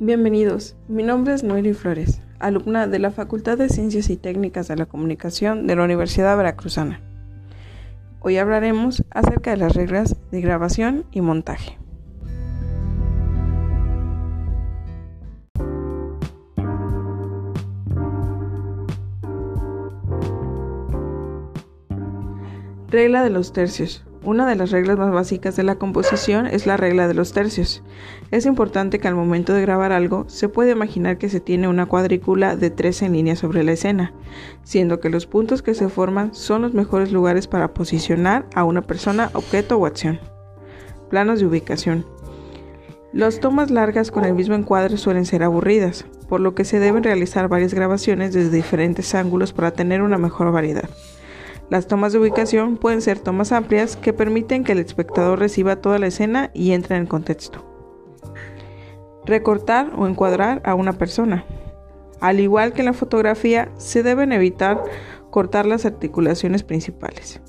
Bienvenidos, mi nombre es Noeli Flores, alumna de la Facultad de Ciencias y Técnicas de la Comunicación de la Universidad Veracruzana. Hoy hablaremos acerca de las reglas de grabación y montaje. Regla de los tercios. Una de las reglas más básicas de la composición es la regla de los tercios. Es importante que al momento de grabar algo se puede imaginar que se tiene una cuadrícula de 13 líneas sobre la escena, siendo que los puntos que se forman son los mejores lugares para posicionar a una persona, objeto o acción. Planos de ubicación. Las tomas largas con el mismo encuadre suelen ser aburridas, por lo que se deben realizar varias grabaciones desde diferentes ángulos para tener una mejor variedad. Las tomas de ubicación pueden ser tomas amplias que permiten que el espectador reciba toda la escena y entre en contexto. Recortar o encuadrar a una persona. Al igual que en la fotografía, se deben evitar cortar las articulaciones principales,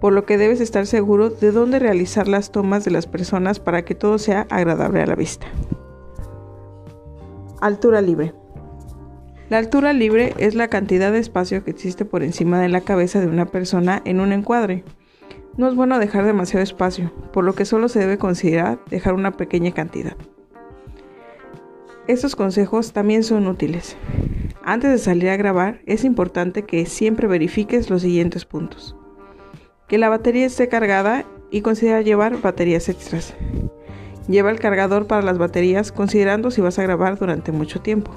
por lo que debes estar seguro de dónde realizar las tomas de las personas para que todo sea agradable a la vista. Altura libre. La altura libre es la cantidad de espacio que existe por encima de la cabeza de una persona en un encuadre. No es bueno dejar demasiado espacio, por lo que solo se debe considerar dejar una pequeña cantidad. Estos consejos también son útiles. Antes de salir a grabar, es importante que siempre verifiques los siguientes puntos. Que la batería esté cargada y considera llevar baterías extras. Lleva el cargador para las baterías considerando si vas a grabar durante mucho tiempo.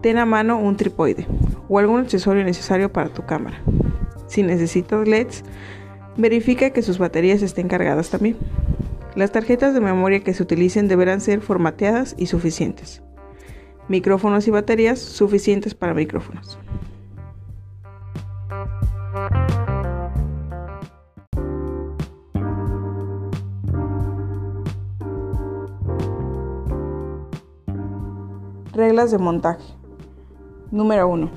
Ten a mano un tripoide o algún accesorio necesario para tu cámara. Si necesitas LEDs, verifica que sus baterías estén cargadas también. Las tarjetas de memoria que se utilicen deberán ser formateadas y suficientes. Micrófonos y baterías suficientes para micrófonos. Reglas de montaje. Número 1.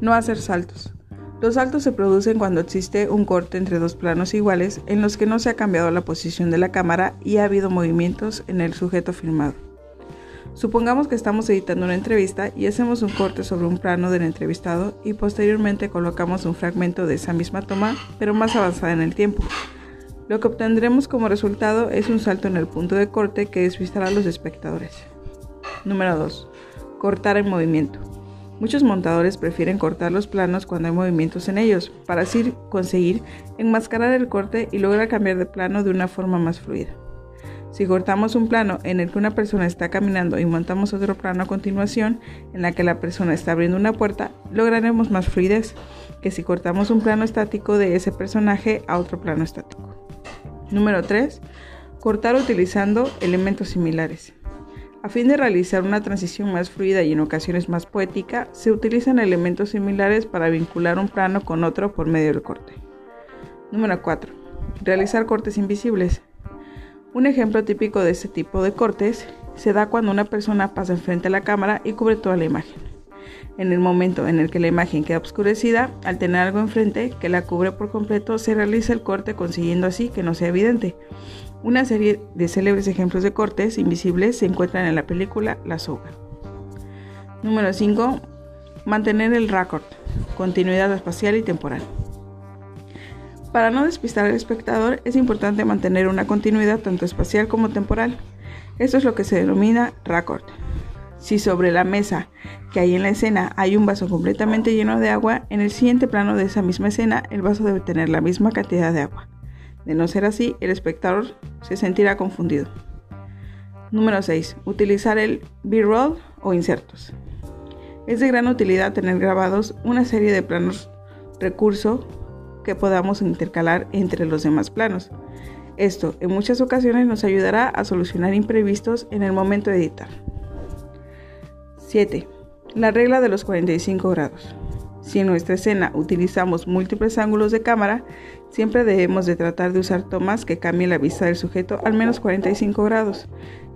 No hacer saltos. Los saltos se producen cuando existe un corte entre dos planos iguales en los que no se ha cambiado la posición de la cámara y ha habido movimientos en el sujeto filmado. Supongamos que estamos editando una entrevista y hacemos un corte sobre un plano del entrevistado y posteriormente colocamos un fragmento de esa misma toma, pero más avanzada en el tiempo. Lo que obtendremos como resultado es un salto en el punto de corte que despistará a los espectadores. Número 2. Cortar en movimiento. Muchos montadores prefieren cortar los planos cuando hay movimientos en ellos, para así conseguir enmascarar el corte y lograr cambiar de plano de una forma más fluida. Si cortamos un plano en el que una persona está caminando y montamos otro plano a continuación en la que la persona está abriendo una puerta, lograremos más fluidez que si cortamos un plano estático de ese personaje a otro plano estático. Número 3. Cortar utilizando elementos similares. A fin de realizar una transición más fluida y en ocasiones más poética, se utilizan elementos similares para vincular un plano con otro por medio del corte. Número 4. Realizar cortes invisibles. Un ejemplo típico de este tipo de cortes se da cuando una persona pasa enfrente a la cámara y cubre toda la imagen. En el momento en el que la imagen queda oscurecida, al tener algo enfrente que la cubre por completo, se realiza el corte consiguiendo así que no sea evidente. Una serie de célebres ejemplos de cortes invisibles se encuentran en la película La Soga. Número 5. Mantener el raccord, continuidad espacial y temporal. Para no despistar al espectador es importante mantener una continuidad tanto espacial como temporal. Esto es lo que se denomina raccord. Si sobre la mesa que hay en la escena hay un vaso completamente lleno de agua, en el siguiente plano de esa misma escena el vaso debe tener la misma cantidad de agua. De no ser así, el espectador se sentirá confundido. Número 6. Utilizar el B-roll o insertos. Es de gran utilidad tener grabados una serie de planos recurso que podamos intercalar entre los demás planos. Esto en muchas ocasiones nos ayudará a solucionar imprevistos en el momento de editar. 7. La regla de los 45 grados. Si en nuestra escena utilizamos múltiples ángulos de cámara, siempre debemos de tratar de usar tomas que cambien la vista del sujeto al menos 45 grados.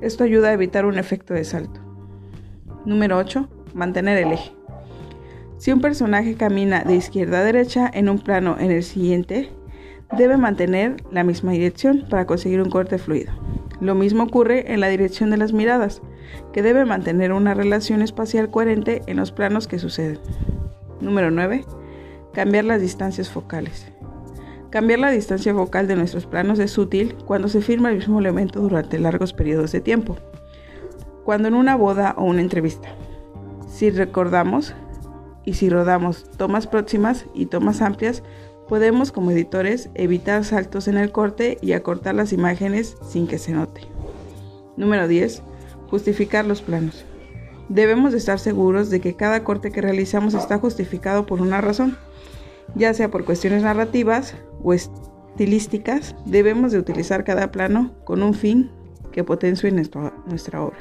Esto ayuda a evitar un efecto de salto. Número 8. Mantener el eje. Si un personaje camina de izquierda a derecha en un plano en el siguiente, debe mantener la misma dirección para conseguir un corte fluido. Lo mismo ocurre en la dirección de las miradas. Que debe mantener una relación espacial coherente en los planos que suceden. Número 9. Cambiar las distancias focales. Cambiar la distancia focal de nuestros planos es útil cuando se firma el mismo elemento durante largos periodos de tiempo, cuando en una boda o una entrevista. Si recordamos y si rodamos tomas próximas y tomas amplias, podemos como editores evitar saltos en el corte y acortar las imágenes sin que se note. Número 10. Justificar los planos. Debemos estar seguros de que cada corte que realizamos está justificado por una razón, ya sea por cuestiones narrativas o estilísticas, debemos de utilizar cada plano con un fin que potencie nuestra obra.